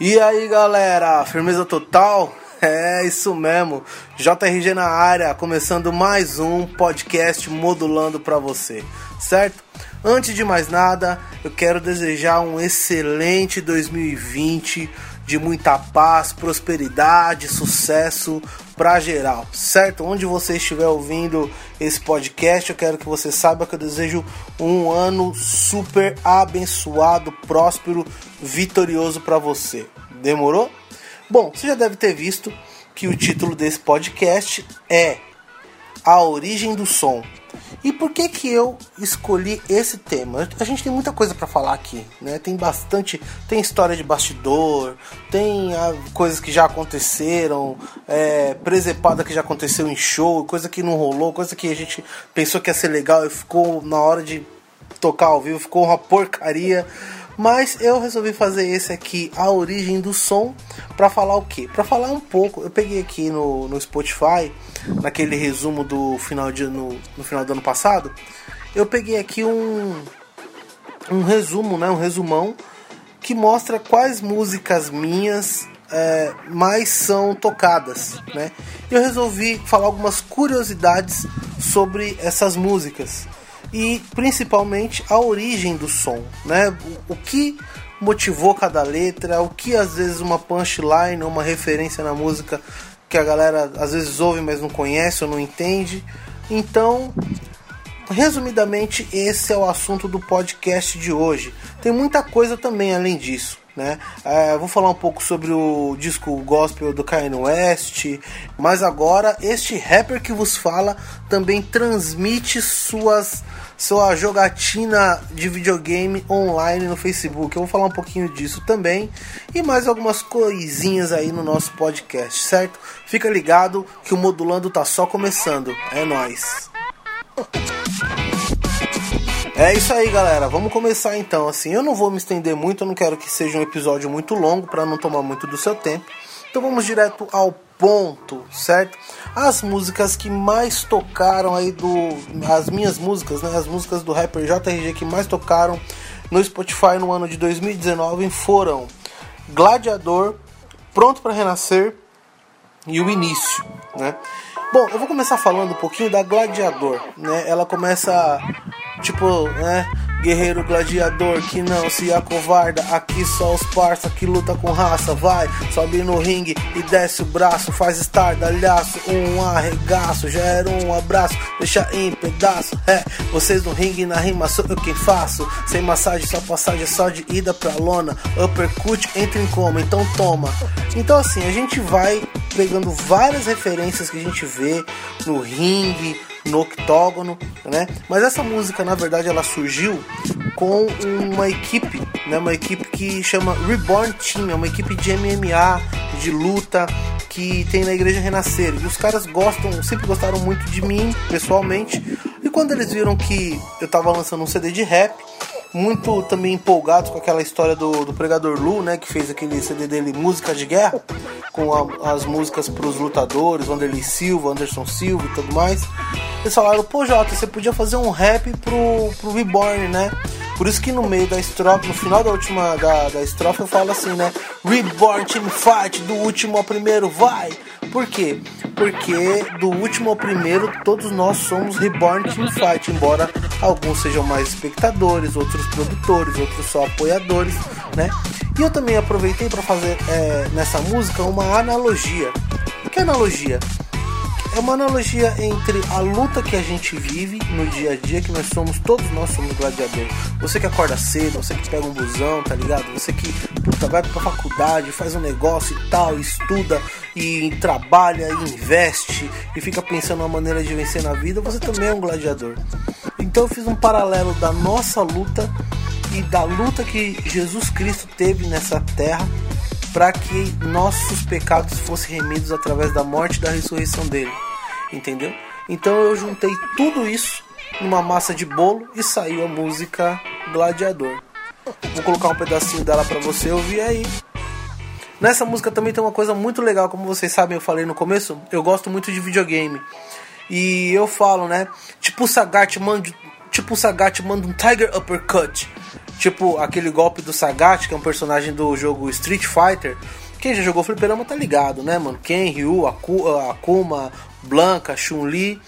E aí galera, firmeza total? É isso mesmo, JRG na área, começando mais um podcast modulando para você, certo? Antes de mais nada, eu quero desejar um excelente 2020 de muita paz, prosperidade, sucesso para geral, certo? Onde você estiver ouvindo esse podcast, eu quero que você saiba que eu desejo um ano super abençoado, próspero, vitorioso para você. Demorou? Bom, você já deve ter visto que o título desse podcast é A Origem do Som. E por que que eu escolhi esse tema? A gente tem muita coisa para falar aqui, né? Tem bastante, tem história de bastidor, tem ah, coisas que já aconteceram, é, presepada que já aconteceu em show, coisa que não rolou, coisa que a gente pensou que ia ser legal e ficou na hora de tocar ao vivo, ficou uma porcaria. Mas eu resolvi fazer esse aqui, a origem do som, para falar o quê? Para falar um pouco. Eu peguei aqui no, no Spotify, naquele resumo do final de no, no final do ano passado, eu peguei aqui um um resumo, né, um resumão que mostra quais músicas minhas é, mais são tocadas, né? Eu resolvi falar algumas curiosidades sobre essas músicas e principalmente a origem do som, né? O, o que motivou cada letra, o que às vezes uma punchline, uma referência na música que a galera às vezes ouve, mas não conhece ou não entende. Então, resumidamente, esse é o assunto do podcast de hoje. Tem muita coisa também além disso. Né? É, vou falar um pouco sobre o disco gospel do Kanye West, mas agora este rapper que vos fala também transmite suas sua jogatina de videogame online no Facebook. Eu vou falar um pouquinho disso também e mais algumas coisinhas aí no nosso podcast, certo? Fica ligado que o Modulando tá só começando. É nós. É isso aí, galera. Vamos começar então. Assim, eu não vou me estender muito, eu não quero que seja um episódio muito longo para não tomar muito do seu tempo. Então vamos direto ao ponto, certo? As músicas que mais tocaram aí do as minhas músicas, né, as músicas do rapper JRG que mais tocaram no Spotify no ano de 2019 foram Gladiador, Pronto para Renascer e o Início, né? Bom, eu vou começar falando um pouquinho da Gladiador, né? Ela começa tipo, né? Guerreiro gladiador que não se acovarda. Aqui só os parça que luta com raça. Vai, sobe no ringue e desce o braço. Faz estardalhaço, um arregaço. Já era um abraço, deixa em pedaço. É, vocês no ringue na rima sou eu quem faço. Sem massagem, só passagem só de ida pra lona. Uppercut entra em coma, então toma. Então assim, a gente vai pegando várias referências que a gente vê no ringue no octógono, né? Mas essa música, na verdade, ela surgiu com uma equipe, né? Uma equipe que chama Reborn Team, é uma equipe de MMA, de luta que tem na Igreja Renascer. E os caras gostam, sempre gostaram muito de mim, pessoalmente. E quando eles viram que eu tava lançando um CD de rap, muito também empolgados com aquela história do, do Pregador Lu, né, que fez aquele CD dele Música de Guerra, com a, as músicas para os lutadores, Wanderlei Silva, Anderson Silva e tudo mais. Eles falaram, pô Jota, você podia fazer um rap pro, pro Reborn, né? Por isso que no meio da estrofe, no final da última da, da estrofe eu falo assim, né? Reborn Team Fight, do último ao primeiro, vai! Por quê? Porque do último ao primeiro todos nós somos Reborn Team Fight, embora alguns sejam mais espectadores, outros produtores, outros só apoiadores, né? E eu também aproveitei para fazer é, nessa música uma analogia. Que analogia? é uma analogia entre a luta que a gente vive no dia a dia, que nós somos, todos nós somos gladiadores. Você que acorda cedo, você que pega um busão, tá ligado? Você que puta, vai pra faculdade, faz um negócio e tal, estuda e trabalha e investe e fica pensando uma maneira de vencer na vida, você também é um gladiador. Então eu fiz um paralelo da nossa luta e da luta que Jesus Cristo teve nessa terra para que nossos pecados fossem remidos através da morte e da ressurreição dele. Entendeu? Então eu juntei tudo isso numa massa de bolo e saiu a música Gladiador. Vou colocar um pedacinho dela para você ouvir aí. Nessa música também tem uma coisa muito legal, como vocês sabem, eu falei no começo, eu gosto muito de videogame. E eu falo, né? Tipo o Sagat manda, tipo o Sagat manda um Tiger Uppercut. Tipo aquele golpe do Sagat, que é um personagem do jogo Street Fighter. Quem já jogou Fliperama tá ligado, né, mano? Ken, Ryu, Aku, Akuma, Blanca, Chun-Li.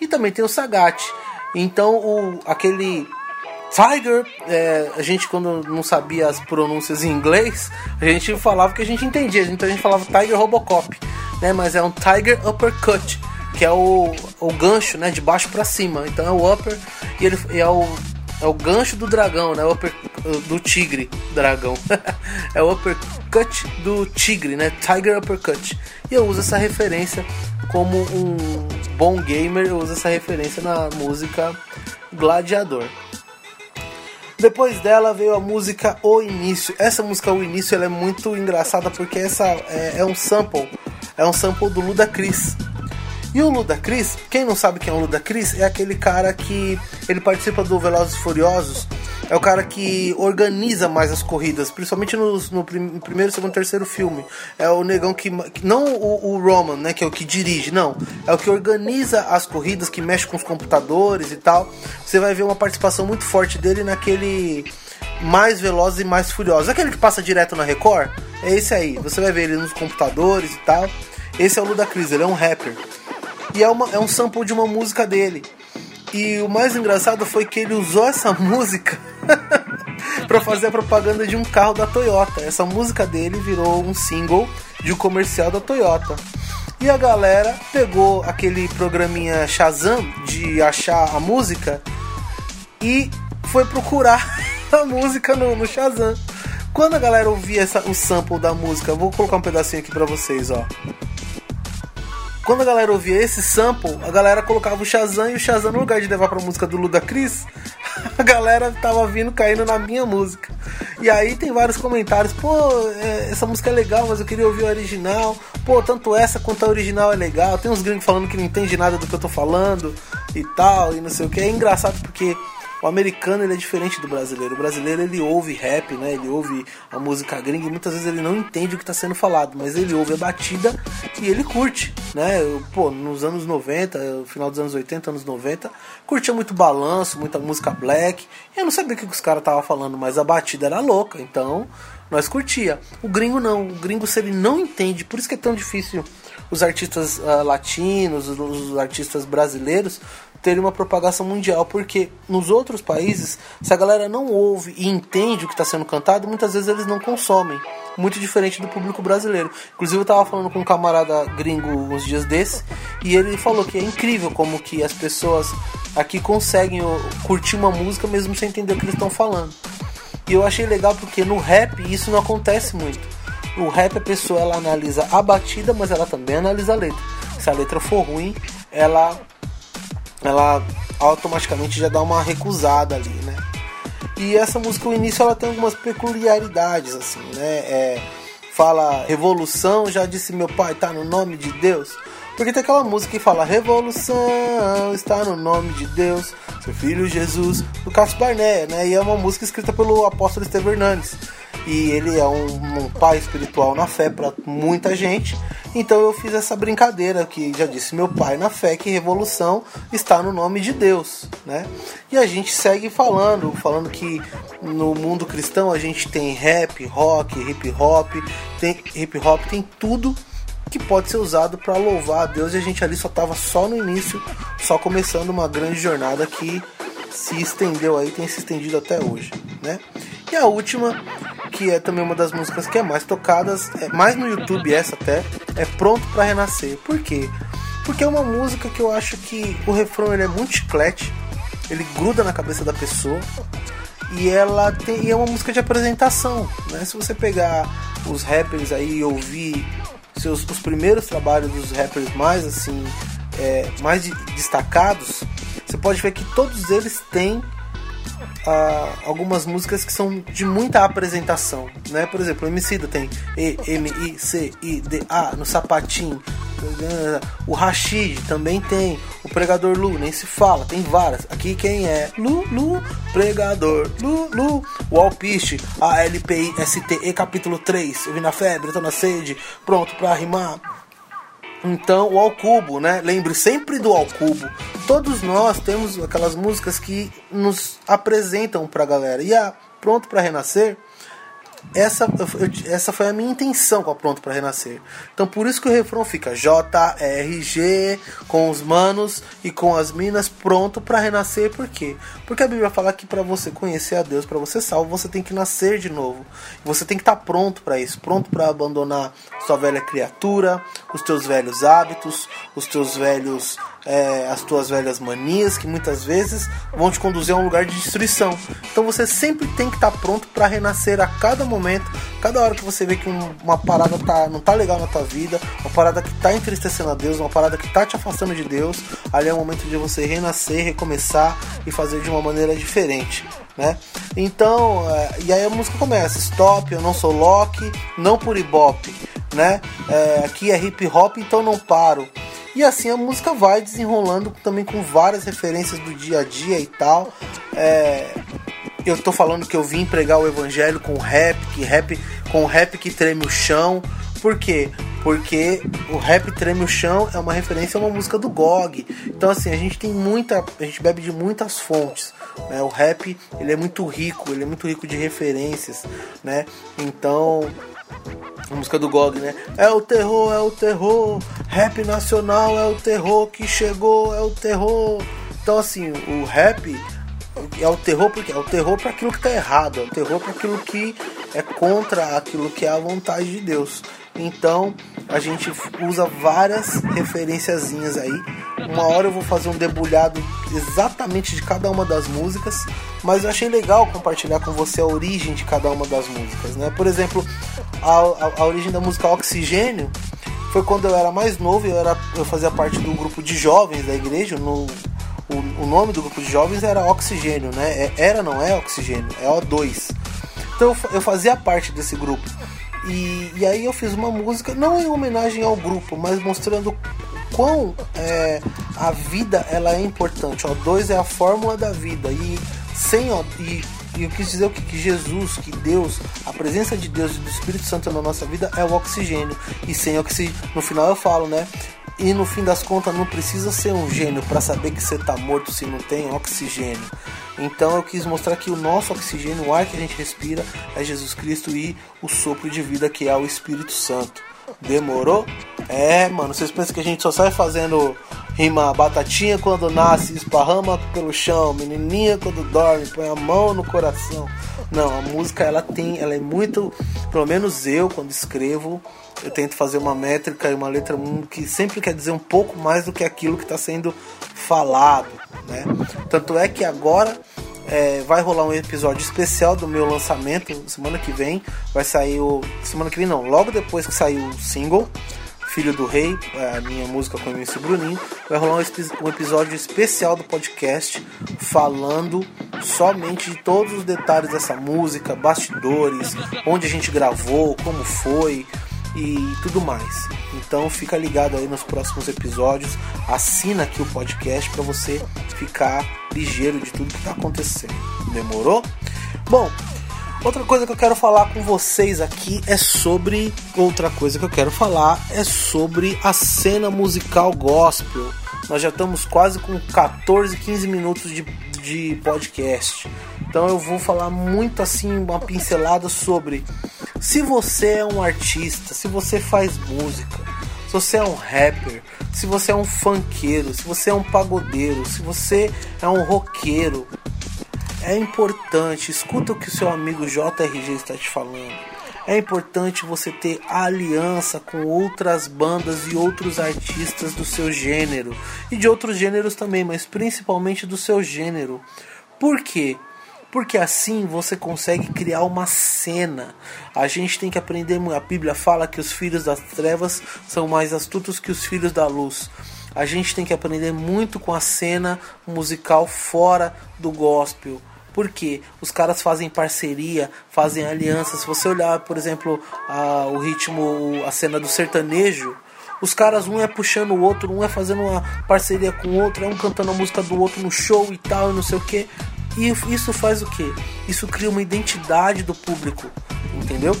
E também tem o Sagat. Então, o, aquele Tiger, é, a gente quando não sabia as pronúncias em inglês, a gente falava que a gente entendia, então a gente falava Tiger Robocop, né? Mas é um Tiger Uppercut, que é o, o gancho, né? De baixo para cima. Então é o upper e ele é o é o gancho do dragão, né? O upper, do tigre, dragão. é o uppercut do tigre, né? Tiger uppercut. E eu uso essa referência como um bom gamer, eu uso essa referência na música Gladiador. Depois dela veio a música O Início. Essa música O Início ela é muito engraçada porque essa é, é um sample, é um sample do Ludacris. E o Ludacris, quem não sabe quem é o Ludacris, é aquele cara que ele participa do Velozes Furiosos. É o cara que organiza mais as corridas, principalmente no, no primeiro, segundo, terceiro filme. É o negão que. Não o, o, Roman, né? Que é o que dirige, não. É o que organiza as corridas, que mexe com os computadores e tal. Você vai ver uma participação muito forte dele naquele mais velozes e mais furiosos. Aquele que passa direto na Record, é esse aí. Você vai ver ele nos computadores e tal. Esse é o Ludacris, ele é um rapper. E é, uma, é um sample de uma música dele. E o mais engraçado foi que ele usou essa música para fazer a propaganda de um carro da Toyota. Essa música dele virou um single de um comercial da Toyota. E a galera pegou aquele programinha Shazam de achar a música e foi procurar a música no, no Shazam. Quando a galera ouvia essa, o sample da música, vou colocar um pedacinho aqui para vocês, ó. Quando a galera ouvia esse sample, a galera colocava o Shazam e o Shazam, no lugar de levar pra música do Ludacris, a galera tava vindo caindo na minha música. E aí tem vários comentários, pô, é, essa música é legal, mas eu queria ouvir a original. Pô, tanto essa quanto a original é legal. Tem uns gringos falando que não entende nada do que eu tô falando e tal, e não sei o que. É engraçado porque o americano ele é diferente do brasileiro. O brasileiro ele ouve rap, né? Ele ouve a música gringa e muitas vezes ele não entende o que está sendo falado, mas ele ouve a batida e ele curte, né? Pô, nos anos 90, final dos anos 80, anos 90, curtia muito balanço, muita música black. Eu não sabia o que os caras estavam falando, mas a batida era louca, então nós curtia. O gringo não, o gringo se ele não entende, por isso que é tão difícil os artistas uh, latinos, os, os artistas brasileiros ter uma propagação mundial, porque nos outros países, se a galera não ouve e entende o que está sendo cantado, muitas vezes eles não consomem. Muito diferente do público brasileiro. Inclusive eu estava falando com um camarada gringo uns dias desses e ele falou que é incrível como que as pessoas aqui conseguem curtir uma música mesmo sem entender o que eles estão falando. E eu achei legal porque no rap isso não acontece muito. No rap a pessoa ela analisa a batida, mas ela também analisa a letra. Se a letra for ruim, ela ela automaticamente já dá uma recusada ali, né? E essa música, o início, ela tem algumas peculiaridades, assim, né? É, fala revolução, já disse meu pai, tá no nome de Deus. Porque tem aquela música que fala Revolução está no nome de Deus, seu filho Jesus, do Cássio Barné, né? E é uma música escrita pelo apóstolo Estevão Hernandes e ele é um, um pai espiritual na fé para muita gente. Então eu fiz essa brincadeira que já disse meu pai na fé que revolução está no nome de Deus, né? E a gente segue falando, falando que no mundo cristão a gente tem rap, rock, hip hop, tem hip hop tem tudo que pode ser usado para louvar a Deus e a gente ali só estava só no início, só começando uma grande jornada que se estendeu aí, tem se estendido até hoje, né? E a última, que é também uma das músicas que é mais tocadas, é mais no YouTube essa até, é Pronto para Renascer. Por quê? Porque é uma música que eu acho que o refrão ele é muito chiclete, ele gruda na cabeça da pessoa e ela tem e é uma música de apresentação, né? Se você pegar os rappers aí e ouvir seus os primeiros trabalhos dos rappers mais assim, é, mais de, destacados, você pode ver que todos eles têm ah, algumas músicas que são de muita apresentação, né? Por exemplo, o Emicida tem E, M, I, C, I, D, A no sapatinho. O Rashid também tem. O Pregador Lu, nem se fala, tem várias. Aqui quem é? Lu, Lu, Pregador, Lu, Lu. O Alpiste, A, L, P, I, S, T, E, capítulo 3. Eu vim na febre, tô na sede, pronto pra rimar. Então, o Alcubo, né? Lembre sempre do Alcubo. Todos nós temos aquelas músicas que nos apresentam pra galera. E a pronto para renascer, essa, essa foi a minha intenção com a Pronto para Renascer. Então por isso que o refrão fica J-R-G com os manos e com as minas pronto para renascer. Por quê? Porque a Bíblia fala que para você conhecer a Deus, para você salvo, você tem que nascer de novo. Você tem que estar tá pronto para isso, pronto para abandonar sua velha criatura, os teus velhos hábitos, os teus velhos é, as tuas velhas manias que muitas vezes vão te conduzir a um lugar de destruição. Então você sempre tem que estar tá pronto para renascer a cada momento, cada hora que você vê que um, uma parada tá, não tá legal na tua vida, uma parada que tá entristecendo a Deus, uma parada que tá te afastando de Deus, ali é o momento de você renascer, recomeçar e fazer de uma maneira diferente. Né? Então, é, e aí a música começa: Stop, eu não sou Loki, não por Ibope, né? É, aqui é hip hop, então não paro. E assim a música vai desenrolando também com várias referências do dia a dia e tal. É, eu tô falando que eu vim pregar o evangelho com rap, que rap com rap que treme o chão. Por quê? Porque o rap treme o chão é uma referência a uma música do GOG. Então assim, a gente tem muita, a gente bebe de muitas fontes. Né? O rap ele é muito rico, ele é muito rico de referências, né? Então a música do GOG, né? É o terror, é o terror, rap nacional é o terror que chegou, é o terror. Então, assim, o rap é o terror porque é o terror para aquilo que tá errado, é o terror para aquilo que é contra aquilo que é a vontade de Deus. Então a gente usa várias referenciazinhas aí. Uma hora eu vou fazer um debulhado exatamente de cada uma das músicas, mas eu achei legal compartilhar com você a origem de cada uma das músicas, né? Por exemplo, a, a, a origem da música Oxigênio foi quando eu era mais novo, eu, era, eu fazia parte do grupo de jovens da igreja, no, o, o, nome do grupo de jovens era Oxigênio, né? É, era, não é Oxigênio, é O2. Então eu fazia parte desse grupo. E, e aí eu fiz uma música, não em homenagem ao grupo, mas mostrando quão é, a vida ela é importante. O2 é a fórmula da vida. E sem o, e, e eu quis dizer o que, que Jesus, que Deus, a presença de Deus e do Espírito Santo na nossa vida é o oxigênio. E sem oxigênio, no final eu falo, né? E no fim das contas não precisa ser um gênio para saber que você tá morto se não tem oxigênio. Então eu quis mostrar que o nosso oxigênio, o ar que a gente respira, é Jesus Cristo e o sopro de vida que é o Espírito Santo. Demorou? É, mano, vocês pensam que a gente só sai fazendo rima batatinha quando nasce, esparrama pelo chão, menininha quando dorme, põe a mão no coração. Não, a música ela tem, ela é muito, pelo menos eu quando escrevo, eu tento fazer uma métrica e uma letra que sempre quer dizer um pouco mais do que aquilo que está sendo falado, né? Tanto é que agora é, vai rolar um episódio especial do meu lançamento semana que vem. Vai sair o. Semana que vem não, logo depois que sair o single. Filho do Rei, é, a minha música com o MC Bruninho, vai rolar um, episódio especial do podcast falando somente de todos os detalhes dessa música, bastidores, onde a gente gravou, como foi, e tudo mais. Então fica ligado aí nos próximos episódios, assina aqui o podcast para você ficar ligeiro de tudo que está acontecendo. Demorou? Bom, outra coisa que eu quero falar com vocês aqui é sobre outra coisa que eu quero falar é sobre a cena musical gospel. Nós já estamos quase com 14, 15 minutos de, de podcast. Então eu vou falar muito assim, uma pincelada sobre se você é um artista, se você faz música, se você é um rapper, se você é um funkeiro, se você é um pagodeiro, se você é um roqueiro, é importante, escuta o que o seu amigo JRG está te falando. É importante você ter aliança com outras bandas e outros artistas do seu gênero e de outros gêneros também, mas principalmente do seu gênero. Por quê? Porque assim você consegue criar uma cena. A gente tem que aprender, a Bíblia fala que os filhos das trevas são mais astutos que os filhos da luz. A gente tem que aprender muito com a cena musical fora do gospel. Porque os caras fazem parceria, fazem alianças. Se você olhar, por exemplo, a, o ritmo, a cena do sertanejo, os caras um é puxando o outro, um é fazendo uma parceria com o outro, é um cantando a música do outro no show e tal, e não sei o que. E isso faz o que? Isso cria uma identidade do público, entendeu?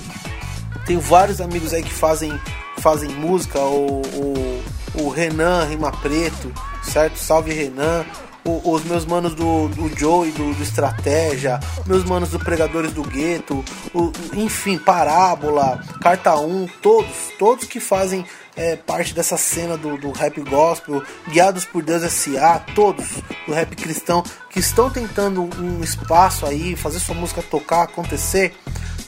Tenho vários amigos aí que fazem, fazem música, o, o, o Renan Rima Preto, certo? Salve Renan. o, os meus manos do, do Joe e do, do Estratégia, meus manos do Pregadores do Gueto, o, enfim, Parábola, Carta 1, todos, todos que fazem é, parte dessa cena do, do rap gospel, guiados por Deus S.A., todos do rap cristão que estão tentando um espaço aí, fazer sua música tocar, acontecer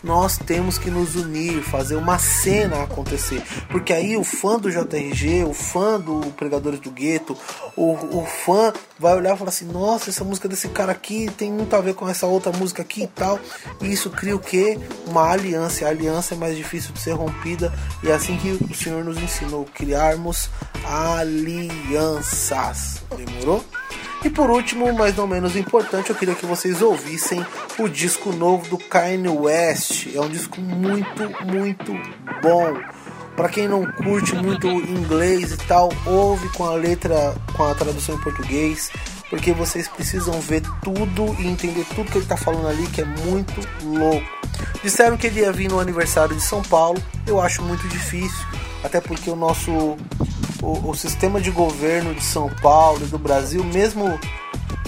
nós temos que nos unir, fazer uma cena acontecer. Porque aí o fã do JRG, o fã do Pregadores do Gueto, o, o fã vai olhar e falar assim: nossa, essa música desse cara aqui tem muito a ver com essa outra música aqui e tal. E isso cria o que? Uma aliança. A aliança é mais difícil de ser rompida e é assim que o Senhor nos ensinou: criarmos alianças. Demorou? E por último, mas não menos importante, eu queria que vocês ouvissem o disco novo do Kanye West. É um disco muito, muito bom. Para quem não curte muito inglês e tal, ouve com a letra, com a tradução em português, porque vocês precisam ver tudo e entender tudo que ele está falando ali, que é muito louco. Disseram que ele ia vir no aniversário de São Paulo, eu acho muito difícil, até porque o nosso o, o sistema de governo de São Paulo e do Brasil, mesmo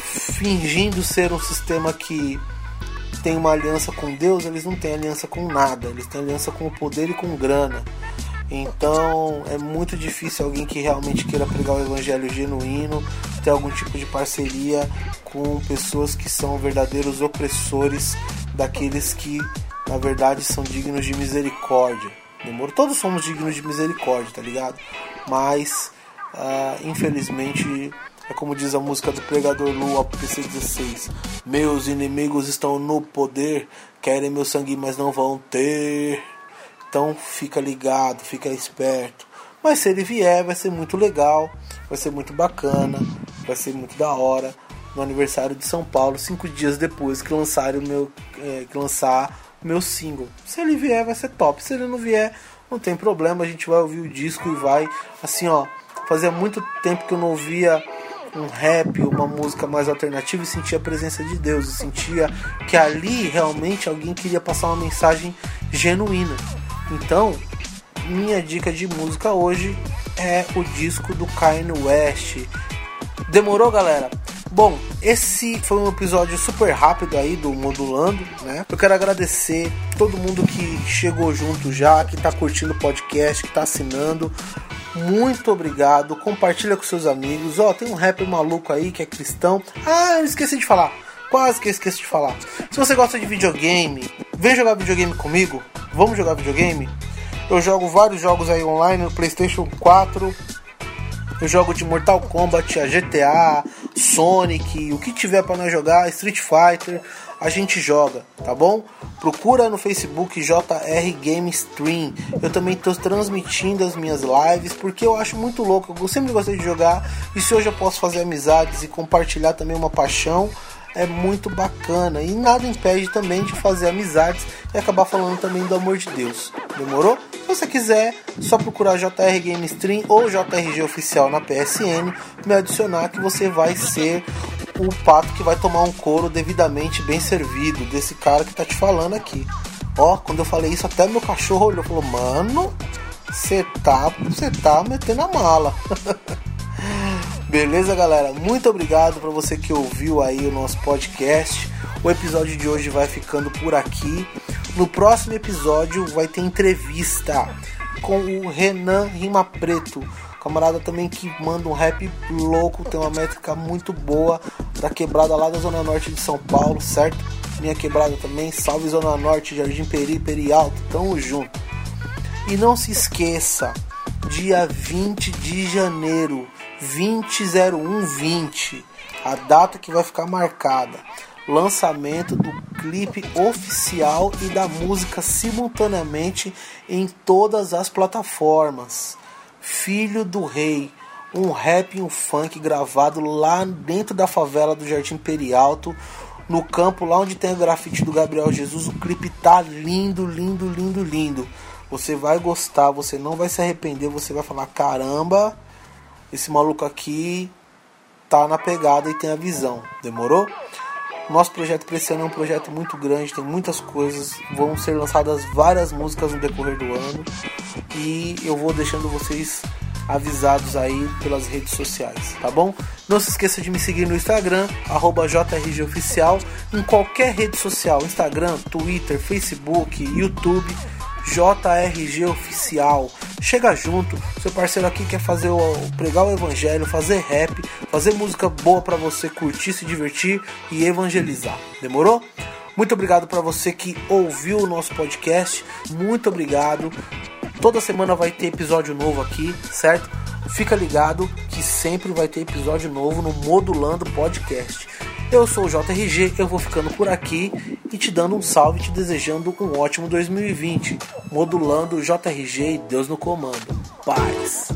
fingindo ser um sistema que tem uma aliança com Deus, eles não têm aliança com nada, eles têm aliança com o poder e com grana. Então é muito difícil alguém que realmente queira pregar o evangelho genuíno ter algum tipo de parceria com pessoas que são verdadeiros opressores daqueles que na verdade são dignos de misericórdia. Demorou? Todos somos dignos de misericórdia, tá ligado? Mas, uh, infelizmente, é como diz a música do pregador Lu, APC 16: Meus inimigos estão no poder, querem meu sangue, mas não vão ter. Então, fica ligado, fica esperto. Mas se ele vier, vai ser muito legal, vai ser muito bacana, vai ser muito da hora. No aniversário de São Paulo, cinco dias depois que lançar o meu, é, que lançar meu single. Se ele vier, vai ser top. Se ele não vier, não tem problema. A gente vai ouvir o disco e vai, assim, ó. Fazia muito tempo que eu não ouvia um rap, uma música mais alternativa e sentia a presença de Deus. E sentia que ali realmente alguém queria passar uma mensagem genuína. Então, minha dica de música hoje é o disco do Kanye West. Demorou, galera? Bom, esse foi um episódio super rápido aí do Modulando, né? Eu quero agradecer todo mundo que chegou junto já, que tá curtindo o podcast, que tá assinando. Muito obrigado. Compartilha com seus amigos. Ó, oh, tem um rapper maluco aí que é cristão. Ah, eu esqueci de falar. Quase que eu esqueci de falar. Se você gosta de videogame, vem jogar videogame comigo. Vamos jogar videogame? Eu jogo vários jogos aí online no PlayStation 4, eu jogo de Mortal Kombat, a GTA, Sonic, o que tiver para nós jogar, Street Fighter, a gente joga, tá bom? Procura no Facebook JR Game Stream. Eu também estou transmitindo as minhas lives porque eu acho muito louco. Eu sempre gostei de jogar e se hoje eu posso fazer amizades e compartilhar também uma paixão, é muito bacana e nada impede também de fazer amizades e acabar falando também do amor de Deus. Demorou? Se você quiser, só procurar JR Game Stream ou JRG Oficial na PSN, me adicionar que você vai ser o pato que vai tomar um couro devidamente bem servido desse cara que tá te falando aqui. Ó, quando eu falei isso, até meu cachorro olhou e falou: Mano, você tá, tá metendo a mala. Beleza, galera? Muito obrigado para você que ouviu aí o nosso podcast. O episódio de hoje vai ficando por aqui. No próximo episódio vai ter entrevista com o Renan Rima Preto, camarada também que manda um rap louco, tem uma métrica muito boa da quebrada lá da Zona Norte de São Paulo, certo? Minha quebrada também, salve Zona Norte, Jardim Peri, Peri Alto, tamo junto. E não se esqueça, dia 20 de janeiro 200120, a data que vai ficar marcada. Lançamento do clipe oficial e da música simultaneamente em todas as plataformas. Filho do Rei, um rap e um funk gravado lá dentro da favela do Jardim Perialto, no campo lá onde tem o grafite do Gabriel Jesus. O clipe tá lindo, lindo, lindo, lindo. Você vai gostar, você não vai se arrepender, você vai falar: caramba, esse maluco aqui tá na pegada e tem a visão. Demorou? Nosso projeto para esse ano é um projeto muito grande, tem muitas coisas, vão ser lançadas várias músicas no decorrer do ano e eu vou deixando vocês avisados aí pelas redes sociais, tá bom? Não se esqueça de me seguir no Instagram, JRGOficial, em qualquer rede social, Instagram, Twitter, Facebook, YouTube, JRG Oficial. Chega junto, seu parceiro aqui quer fazer o pregar o evangelho, fazer rap, fazer música boa para você curtir, se divertir e evangelizar. Demorou? Muito obrigado para você que ouviu o nosso podcast. Muito obrigado. Toda semana vai ter episódio novo aqui, certo? Fica ligado que sempre vai ter episódio novo no Modulando Podcast. Eu sou o JRG, eu vou ficando por aqui e te dando um salve, te desejando um ótimo 2020. Modulando JRG e Deus no comando. Paz.